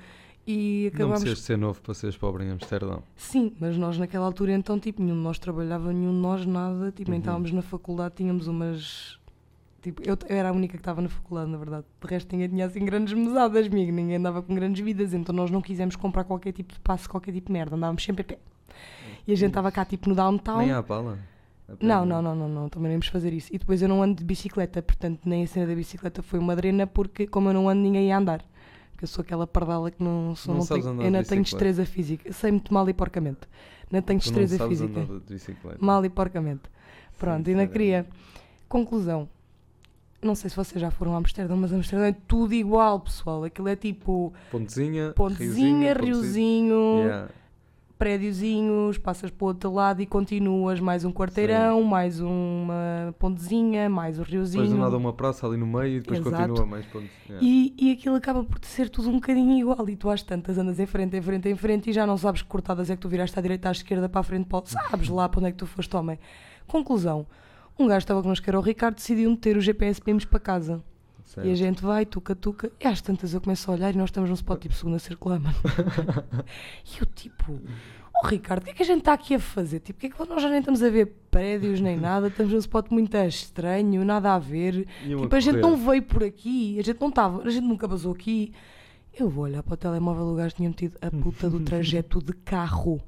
e Não acabámos precisas de ser novo para seres pobre em Amsterdão. Sim, mas nós naquela altura então, tipo, nenhum de nós trabalhava, nenhum de nós nada, tipo, Uhum. estávamos na faculdade, tínhamos umas... Tipo, eu, eu era a única que estava na faculdade, na verdade. De resto, ninguém tinha assim grandes mesadas, amigo, ninguém andava com grandes vidas, então nós não quisemos comprar qualquer tipo de passe, qualquer tipo de merda, andávamos sempre a pé. E a gente estava cá, tipo, no downtown. Nem há pala. Não, não, não, não, não, também nem íamos fazer isso. E depois eu não ando de bicicleta, portanto, nem a cena da bicicleta foi uma drena, porque como eu não ando, ninguém ia andar. Porque eu sou aquela pardala que não, sou, Não não, tenho, eu não tenho destreza física. Sei muito mal e porcamente. Não tenho não destreza sabes física. de bicicleta. Mal e porcamente. Pronto, Sim, ainda sério. queria. Conclusão. Não sei se vocês já foram a Amsterdão, mas Amsterdão é tudo igual, pessoal. Aquilo é tipo Pontezinha, pontezinha, riozinho, riozinho, Yeah. Prédiozinhos, passas para o outro lado e continuas mais um quarteirão, mais uma pontezinha, mais um riozinho. Depois do nada uma praça ali no meio e depois Exato. continua mais pontos. Yeah. E, e aquilo acaba por ser tudo um bocadinho igual. E tu às tantas andas em frente, em frente, em frente e já não sabes que cortadas é que tu viraste à direita, à esquerda, para a frente, para. Sabes lá para onde é que tu foste, homem. Conclusão. Um gajo estava connosco, que era o Ricardo, decidiu meter o GPS para casa. Certo. E a gente vai, tuca, tuca. E às tantas eu começo a olhar e nós estamos num spot tipo segunda circular, mano. e eu tipo... Oh Ricardo, o que é que a gente está aqui a fazer? Tipo, o que é que nós já nem estamos a ver prédios nem nada? Estamos num spot muito estranho, nada a ver. Iam Tipo, a gente correr. não veio por aqui, a gente não estava, a gente nunca basou aqui. Eu vou olhar para o telemóvel, o gajo tinha metido a puta do trajeto de carro.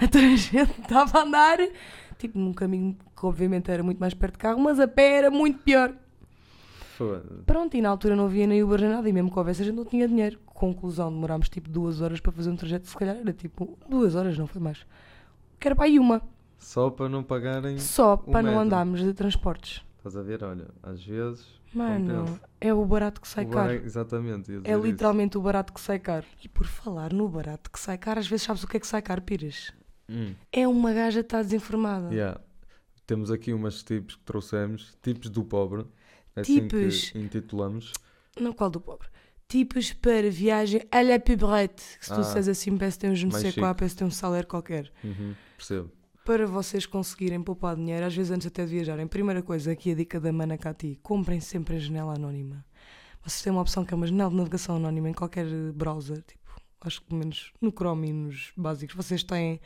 A trajeto estava a andar, tipo, num caminho que obviamente era muito mais perto de carro, mas a pé era muito pior. Foda-se. Pronto, e na altura não havia nem Uber nem nada, e mesmo que houvesse a gente não tinha dinheiro. Conclusão, demorámos tipo duas horas para fazer um trajeto, se calhar era tipo duas horas, não foi mais. Que era para aí uma, Só para não pagarem. só para não metro. andarmos de transportes. Estás a ver? Olha, às vezes. Mano, Compensa. é o barato que sai o caro. bar- Exatamente. ia É dizer isso. literalmente o barato que sai caro. E por falar no barato que sai caro, às vezes sabes o que é que sai caro, Pires? Hum, É uma gaja que está desinformada. yeah. Temos aqui umas tipos que trouxemos, tipos do pobre. É Assim Tipos. que intitulamos. Não qual do pobre. Tipos para viagem à la pobrette. Que se tu Ah. disseres assim, parece que tem um je ne chique. parece que tem um salário qualquer. Uhum, percebo. Para vocês conseguirem poupar dinheiro, às vezes antes até de viajarem, primeira coisa, aqui a dica da Mana Cati, comprem sempre a janela anónima. Vocês têm uma opção que é uma janela de navegação anónima em qualquer browser, tipo, acho que pelo menos no Chrome e nos básicos, vocês têm,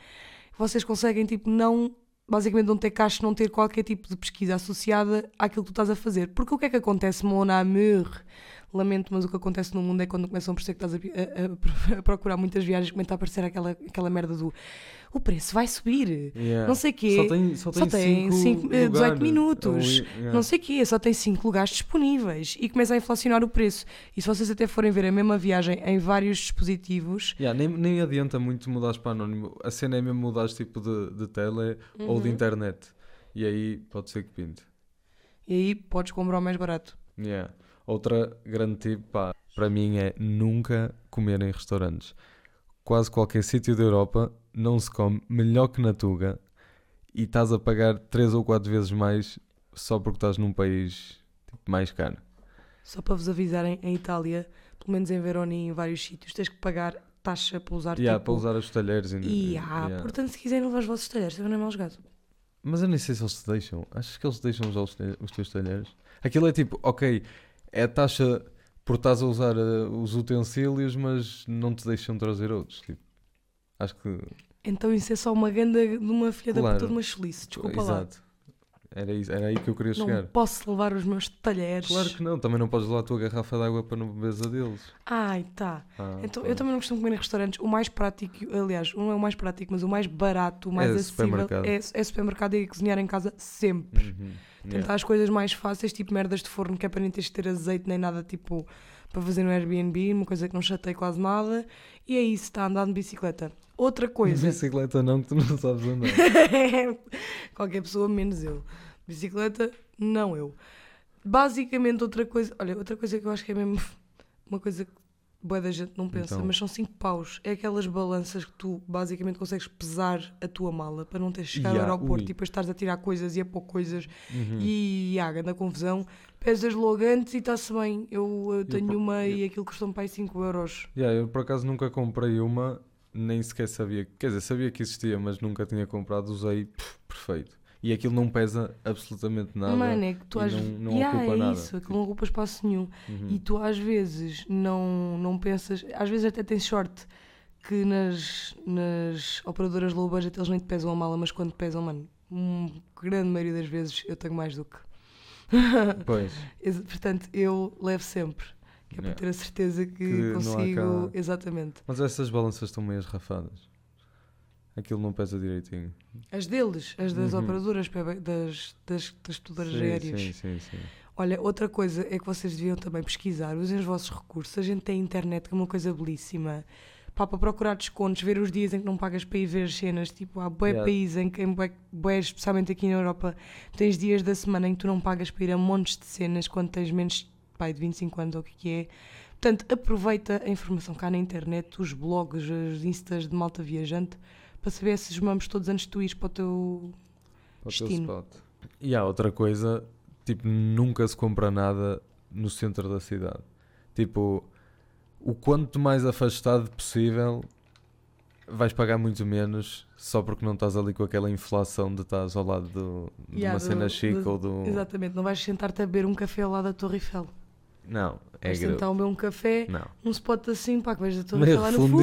vocês conseguem tipo não, basicamente não ter caixa, não ter qualquer tipo de pesquisa associada àquilo que tu estás a fazer. Porque o que é que acontece, mon amour? Lamento, mas o que acontece no mundo é quando começam a perceber que estás a, a- a procurar muitas viagens, começa a aparecer aquela, aquela merda do o preço vai subir. Yeah. Não sei quê. Só tem, só tem, Só tem cinco cinco- eh, 18 lugares. minutos. Yeah. Não sei o quê, só tem 5 lugares disponíveis e começa a inflacionar o preço. E se vocês até forem ver a mesma viagem em vários dispositivos, Yeah, nem, nem adianta muito mudares para anónimo. A cena é mesmo mudares tipo de, de tele ou de Uhum. internet. E aí pode ser que pinte. e aí podes comprar o mais barato. Yeah. Outra grande tip pá, para mim é nunca comer em restaurantes. Quase qualquer sítio da Europa não se come melhor que na Tuga e estás a pagar 3 ou 4 vezes mais só porque estás num país tipo, mais caro. Só para vos avisarem, em Itália, pelo menos em Verona e em vários sítios, tens que pagar taxa para usar Yeah, tipo... para usar os talheres. E, há, yeah. portanto, se quiserem levar os vossos talheres, também não é mal jogado. Mas eu nem sei se eles te deixam. Achas que eles deixam usar os, te- os teus talheres? Aquilo é tipo, ok, é a taxa por estás a usar eh, os utensílios, mas não te deixam trazer outros. Tipo, acho que. Então isso é só uma ganda de uma filha da Claro. puta de uma chelice, desculpa lá. Era, isso, era aí que eu queria Não chegar. posso levar os meus talheres. Claro que não, também não podes levar a tua garrafa de água para não beberes a deles. Ai, tá. Ah, Então, pá. eu também não costumo comer em restaurantes. O mais prático, aliás, não é o mais prático, mas o mais barato, o mais É acessível supermercado. é, é supermercado e cozinhar em casa sempre. Uhum. Tentar Yeah. as coisas mais fáceis, tipo merdas de forno, que é para nem teres de ter azeite nem nada, tipo, para fazer no Airbnb, uma coisa que não chatei quase nada. E é isso, está a andar de bicicleta. Outra coisa. Bicicleta não, que tu não sabes andar. Qualquer pessoa, menos eu. Bicicleta, não eu. Basicamente, outra coisa. Olha, outra coisa que eu acho que é mesmo uma coisa que boa da gente não pensa, Então. mas são 5 paus. É aquelas balanças que tu basicamente consegues pesar a tua mala para não teres de chegar Ya, ao aeroporto ui. e depois estares a tirar coisas e a pôr coisas Uhum. e água na confusão. Pesas logo antes e está-se bem. Eu, uh, tenho por- uma e aquilo custou-me para aí 5 euros. Yeah, eu por acaso nunca comprei uma, nem sequer sabia. Quer dizer, sabia que existia, mas nunca tinha comprado. Usei, pff, perfeito. E aquilo não pesa absolutamente nada. Mano, é que tu às vezes. não Yeah, ocupa é nada. isso, aquilo não ocupa espaço nenhum. Uhum. E tu às vezes não, não pensas, às vezes até tens sorte que nas, nas operadoras low budget eles nem te pesam a mala, mas quando te pesam, mano, hum, grande maioria das vezes eu tenho mais do que. Pois. Portanto, eu levo sempre, que é para Yeah. ter a certeza que, Que consigo. cá- Exatamente. Mas essas balanças estão meio rafadas. Aquilo não pesa direitinho. As deles, as das Uhum. operadoras, das, das, das tutoras sim, aéreas. sim, sim, sim. Olha, outra coisa é que vocês deviam também pesquisar, usem os vossos recursos. A gente tem internet, que é uma coisa belíssima. Pá, para procurar descontos, ver os dias em que não pagas para ir ver as cenas. Tipo, há bué Yeah. países em que, em bué, bué, especialmente aqui na Europa, tens dias da semana em que tu não pagas para ir a montes de cenas quando tens menos pá, de 25 anos ou o que que é. Portanto, aproveita a informação cá na internet, os blogs, os instas de malta viajante, para saber esses mamos todos antes de tu ires para o teu Para o teu Destino. spot. E há outra coisa, tipo, nunca se compra nada no centro da cidade. Tipo, o quanto mais afastado possível, vais pagar muito menos só porque não estás ali com aquela inflação de estás ao lado do- de Yeah, uma do- cena chique do- ou do. Exatamente, não vais sentar-te a beber um café ao lado da Torre Eiffel. Não, é Vais sentar a beber um café Não. num spot assim, pá, que vejo a Torre Eiffel lá no fundo,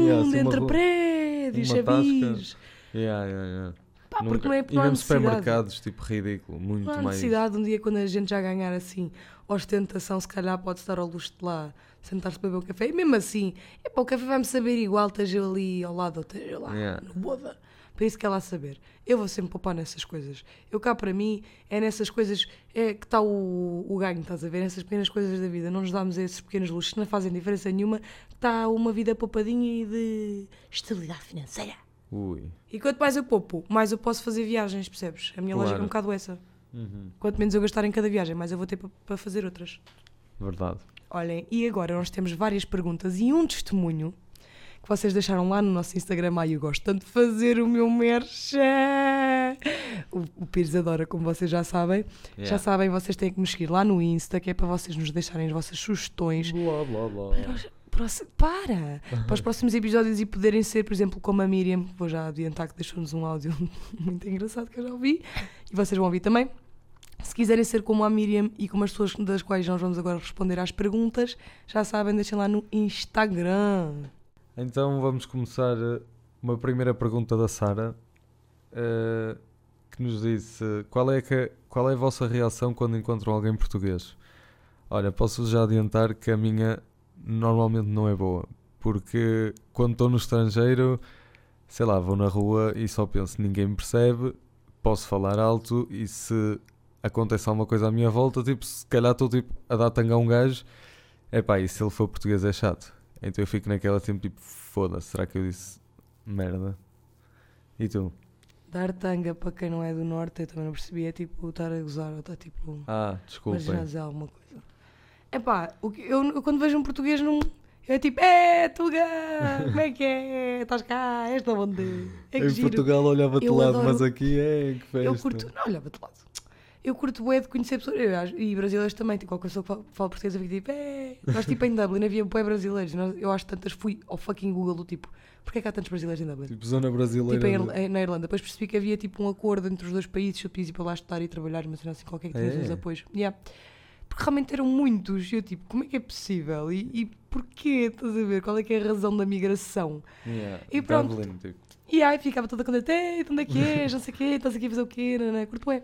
Yeah, assim, uma entre ru- prédios, uma. Yeah, yeah, yeah. Pá, Nunca- porque não é e não há mesmo supermercados, tipo, ridículo. Muito Não há mais. necessidade, um dia quando a gente já ganhar assim ostentação, se calhar pode estar ao luxo de lá, sentar-se para beber um café. E mesmo assim, é o café vai-me saber igual, esteja ali ao lado ou esteja lá Yeah. no boda. Para isso que ela saber. Eu vou sempre poupar nessas coisas. Eu cá para mim é nessas coisas é que está o, o ganho, estás a ver? Nessas pequenas coisas da vida. Não nos damos a esses pequenos luxos que não fazem diferença nenhuma. Está uma vida poupadinha e de estabilidade financeira. Ui. E quanto mais eu poupo, mais eu posso fazer viagens, percebes? A minha lógica é um Claro. bocado essa. Uhum. Quanto menos eu gastar em cada viagem, mais eu vou ter pa- para fazer outras. Verdade. Olhem, e agora nós temos várias perguntas e um testemunho que vocês deixaram lá no nosso Instagram. Ai, eu gosto tanto de fazer o meu merchan. O, o Pires adora, como vocês já sabem. Já Yeah. sabem, vocês têm que me seguir lá no Insta, que é para vocês nos deixarem as vossas sugestões. Blá, blá, blá. Para os, para! Para os próximos episódios e poderem ser, por exemplo, como a Miriam, vou já adiantar que deixou-nos um áudio muito engraçado que eu já ouvi e vocês vão ouvir também. Se quiserem ser como a Miriam e como as pessoas das quais nós vamos agora responder às perguntas, já sabem, deixem lá no Instagram. Então vamos começar eh, uma primeira pergunta da Sara eh, que nos disse qual é, que, qual é a vossa reação quando encontram alguém português? Olha, posso já adiantar que a minha normalmente não é boa, porque quando estou no estrangeiro, sei lá, vou na rua e só penso, ninguém me percebe, posso falar alto e se acontece alguma coisa à minha volta, tipo, se calhar estou tipo, a dar tanga a um gajo, epá, e se ele for português é chato. Então eu fico naquela tempo tipo, foda-se, será que eu disse merda? E tu? Dar tanga para quem não é do norte, eu também não percebi, é tipo estar a gozar ou estar tipo. Ah, Mas desculpem. já alguma coisa. É pá, eu, eu quando vejo um português não. É tipo, é, Tuga, como é que é? Estás cá, esta onde? É que em giro. Portugal olhava-te lado, adoro- mas aqui é que festa. Eu curto, não, olha, para lado. Eu curto bué de conhecer pessoas, eu e brasileiros também, tipo, qualquer pessoa que fala, fala português, eu fico tipo, é. Nós, tipo, em Dublin havia bué brasileiros, nós- eu acho tantas, fui ao fucking Google do tipo, porquê é que há tantos brasileiros em Dublin? Tipo zona brasileira. Tipo, em em- na Irlanda. Depois percebi que havia tipo um acordo entre os dois países, se eu ir para lá estudar e trabalhar, mas não assim qualquer que tinha É. os apoios. Yeah. Porque realmente eram muitos. E eu tipo, como é que é possível? E, e porquê? Estás a ver? Qual é que é a razão da migração? Yeah, E pronto. Dublin, tipo. E aí ficava toda contente, ei, de onde é que és? Não sei o quê, estás aqui a fazer o quê? Não, não. Curto é.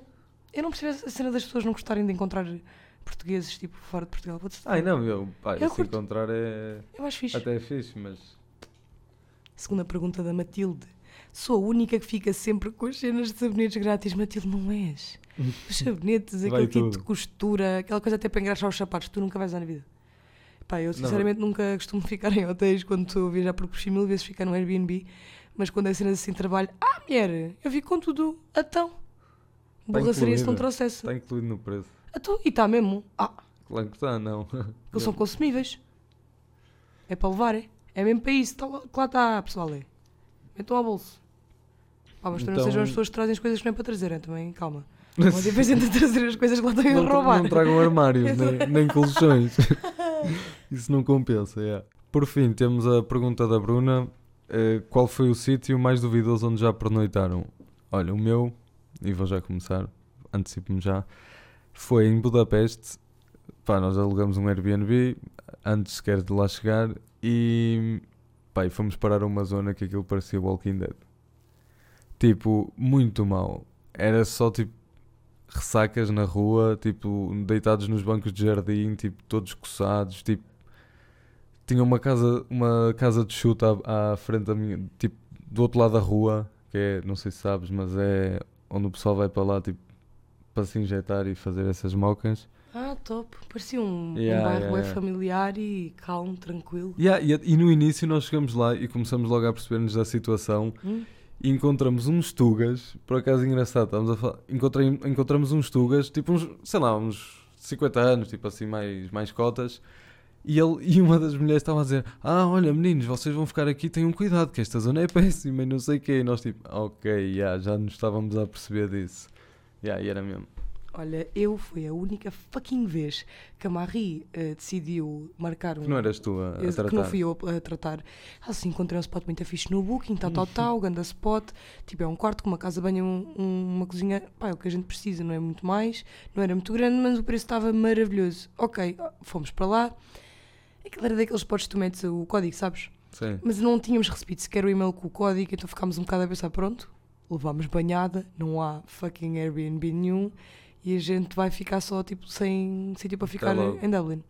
Eu não percebo a cena das pessoas não gostarem de encontrar portugueses tipo fora de Portugal. Vou-te Ai não, eu, pá, Eu se curto. encontrar é. Eu acho fixe. Até é fixe, mas. Segunda pergunta da Matilde. Sou a única que fica sempre com as cenas de sabonetes grátis. Matilde, não és. Os sabonetes, aquele kit de costura, aquela coisa até para engraxar os sapatos, tu nunca vais usar na vida. Pá, eu sinceramente nunca costumo ficar em hotéis quando estou a viajar porque prefiro mil vezes ficar no Airbnb, mas quando é cenas assim de trabalho, ah, mulher, eu fico com tudo. Então. Burra seria se não trouxesse. Está incluído no preço. Então, e está mesmo. Ah, Claro que está, não. eles são consumíveis. É para levar, é? É mesmo para isso. Tá lá, lá está, pessoal. É. Metam ao bolso. Pá, mas tu não Então- sejam as pessoas que trazem as coisas que não é para trazerem também. Calma. Uma diferença entre trazer as coisas que lá estão a não, roubar. não tragam armários, nem, nem colchões. Isso não compensa, yeah. Por fim, temos a pergunta da Bruna. eh, qual foi o sítio mais duvidoso onde já pernoitaram? Olha, o meu, e vou já começar, antecipo-me já, foi em Budapeste. Pá, nós alugamos um Airbnb antes sequer de lá chegar e, pá, e fomos parar a uma zona que aquilo parecia Walking Dead. Tipo, muito mal. Era só tipo ressacas na rua, tipo, deitados nos bancos de jardim, tipo, todos coçados, tipo, tinha uma casa, uma casa de chute à, à frente da minha, tipo, do outro lado da rua, que é, não sei se sabes, mas é onde o pessoal vai para lá, tipo, para se injetar e fazer essas mocas. Ah, top. Parecia um, um Yeah, bairro yeah, yeah. familiar e calmo, tranquilo. Yeah, e, e no início nós chegamos lá e começamos logo a perceber-nos da situação Hum? e encontramos uns tugas, por acaso engraçado, estávamos a falar, encontrei, encontramos uns tugas, tipo uns, sei lá, uns 50 anos, tipo assim, mais, mais cotas, e, ele, e uma das mulheres estava a dizer, ah, olha meninos, vocês vão ficar aqui, tenham cuidado, que esta zona é péssima e não sei o quê, e nós tipo, ok, yeah, já nos estávamos a perceber disso. Yeah, e era mesmo. Olha, eu fui a única fucking vez que a Marie eh, decidiu marcar um. Que não eras tu a, a tratar. que não fui eu a, a tratar. Assim, encontrei um spot muito fixe no Booking, tal, tal, tal, ganda spot. Tipo, é um quarto com uma casa banho, um- um- uma cozinha. Pá, é o que a gente precisa, não é muito mais. Não era muito grande, mas o preço estava maravilhoso. Ok, fomos para lá. Aquilo era daqueles spots que tu metes o código, sabes? Sim. Mas não tínhamos recebido sequer o e-mail com o código, então ficámos um bocado a pensar, pronto, levámos banhada, não há fucking Airbnb nenhum e a gente vai ficar só tipo sem sítio para ficar logo. em Dublin.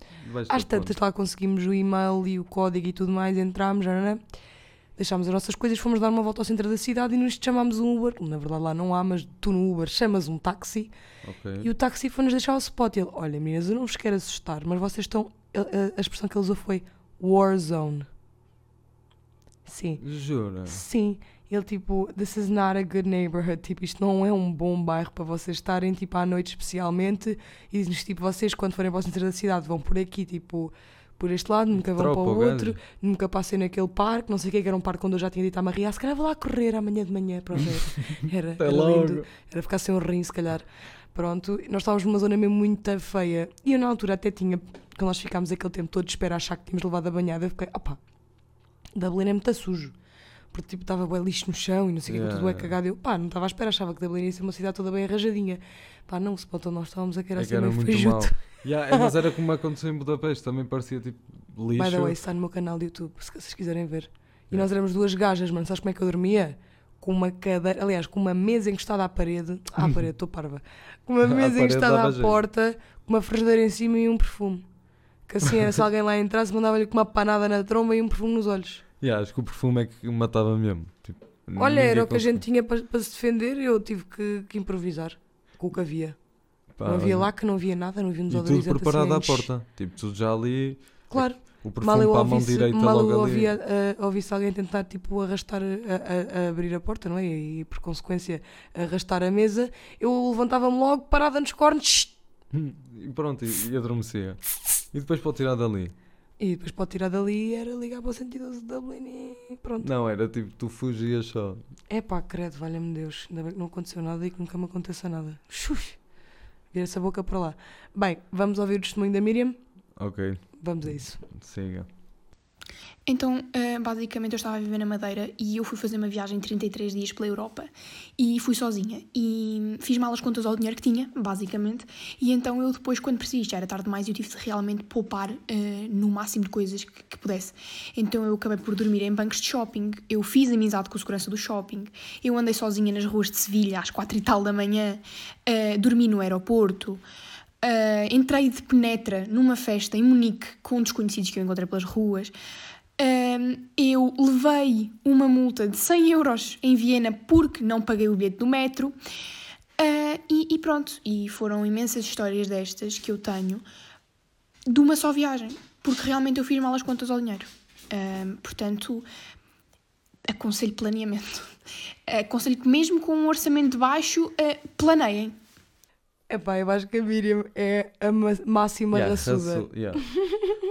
Às tantas lá conseguimos o e-mail e o código e tudo mais, entramos, né? deixámos as nossas coisas, fomos dar uma volta ao centro da cidade e nos chamámos um Uber. Na verdade lá não há, mas tu no Uber chamas um táxi ponto. Ok. e o táxi foi-nos deixar ao spot. E ele, olha meninas, eu não vos quero assustar, mas vocês estão. A, expressão que ele usou foi War Zone. Sim. Jura? Sim, ele tipo, this is not a good neighborhood, tipo, isto não é um bom bairro para vocês estarem, tipo, à noite especialmente, e diz-nos, tipo, vocês quando forem para o centro da cidade vão por aqui, tipo, por este lado, nunca vão para o gajo. outro, nunca passem naquele parque, não sei o que, que era um parque onde eu já tinha dito à Maria, ah, se calhar vou lá correr amanhã de manhã, pronto, era, era, era lindo, era ficar sem um rim, se calhar. Pronto, nós estávamos numa zona mesmo muito feia, e eu na altura até tinha, quando nós ficámos aquele tempo todo de espera a achar que tínhamos levado a banhada, eu fiquei, opá, Dublin é muito sujo. Porque tipo, estava bué lixo no chão e não sei o que, Yeah, tudo é yeah. cagado. Eu, pá, não estava à espera, achava que Dublin ia ser uma cidade toda bem arranjadinha. Pá, não, se onde nós estávamos a que era É assim que era muito mal. Yeah, é, mas era como aconteceu em Budapeste, também parecia tipo lixo. By the way, está no meu canal de YouTube, se vocês quiserem ver. E nós éramos duas gajas, mano, sabes como é que eu dormia? Com uma cadeira, aliás, com uma mesa encostada à parede. À parede, estou parva. Com uma mesa encostada à porta, com uma frigideira em cima e um perfume. Que assim era, se alguém lá entrasse, mandava-lhe com uma panada na tromba e um perfume nos olhos. Yeah, acho que o perfume é que matava mesmo. Tipo, Olha, era o que a gente tinha para, para se defender e eu tive que, que improvisar com o que havia. Pá, não havia olha, lá que não havia nada, não havia uns E tudo preparado à porta. Tipo, tudo já ali. Claro, O mal eu para a mão ouvisse, direita mal eu ouvia, uh, ouvisse alguém tentar tipo, arrastar, a, a- a abrir a porta, não é? E por consequência arrastar a mesa, eu levantava-me logo, parada nos cornos, E pronto, e, e adormecia. E depois pode tirar dali. e depois pode tirar dali e era ligar para o 112 de Dublin e pronto. Não, era tipo, tu fugias só. É pá, credo, valha-me Deus, ainda bem que não aconteceu nada e que nunca me aconteça nada. Xux, vira essa boca para lá. Bem, vamos ouvir o testemunho da Miriam? Ok, Vamos a isso. siga. Então, eh, basicamente, eu estava a viver na Madeira e eu fui fazer uma viagem de 33 dias pela Europa e fui sozinha. E fiz malas contas ao dinheiro que tinha, basicamente. E então, eu depois, quando percebi, já era tarde demais, eu tive de realmente poupar eh, no máximo de coisas que, que pudesse. Então, eu acabei por dormir em bancos de shopping. Eu fiz amizade com a segurança do shopping. Eu andei sozinha nas ruas de Sevilha às quatro e tal da manhã. eh, dormi no aeroporto. Uh, entrei de penetra numa festa em Munique com desconhecidos que eu encontrei pelas ruas. Um, eu levei uma multa de 100 euros em Viena porque não paguei o bilhete do metro. Uh, e, e pronto, e foram imensas histórias destas que eu tenho de uma só viagem, porque realmente eu fiz mal as contas ao dinheiro. Um, portanto, aconselho planeamento. Aconselho que mesmo com um orçamento baixo, uh, planeiem. Epá, eu acho que a Miriam é a ma- máxima Yeah, raçuda. yeah.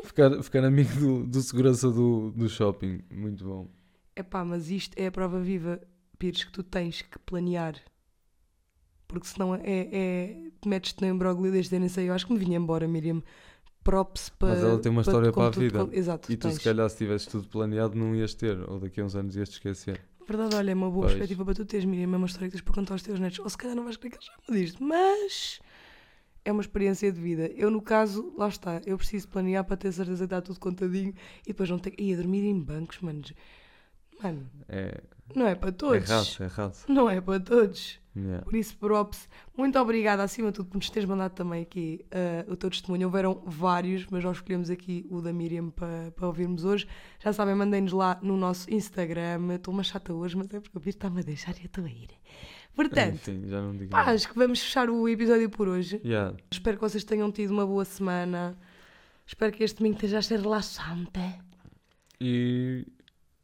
ficar, ficar amigo do, do segurança do, do shopping, muito bom. Epá, mas isto é a prova viva, Pires, que tu tens que planear. Porque senão é, é metes-te no imbróglio desde nem sei, eu acho que me vinha embora, Miriam. Props para. Mas ela tem uma história para a vida. Exato, E tu, tens. se calhar, se tivesses tudo planeado, não ias ter, ou daqui a uns anos ias te esquecer. Verdade, olha, é uma boa Pois. perspectiva para tu teres, Miriam. É uma história que tens para contar aos teus netos. Ou se calhar não vais querer que eles saibam disto, mas é uma experiência de vida. Eu, no caso, lá está, eu preciso planear para ter certeza que está tudo contadinho e depois não ter. Ia dormir em bancos, mano. Mano, É, não é para é todos. raça, é. Não é para todos. Yeah. Por isso, props, muito obrigada acima de tudo por nos teres mandado também aqui eh, o teu testemunho. Houveram vários, mas nós escolhemos aqui o da Miriam para, para ouvirmos hoje. Já sabem, mandem-nos lá no nosso Instagram. Estou uma chata hoje, mas é porque o Pires está-me a deixar e eu estou a ir. Portanto, Enfim, pá, acho que vamos fechar o episódio por hoje. Yeah. Espero que vocês tenham tido uma boa semana. Espero que este domingo esteja a ser relaxante. E,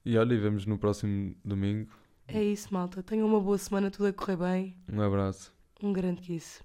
e olha, e vemos no próximo domingo. É isso, malta. Tenham uma boa semana, tudo a correr bem. Um abraço. Um grande kiss.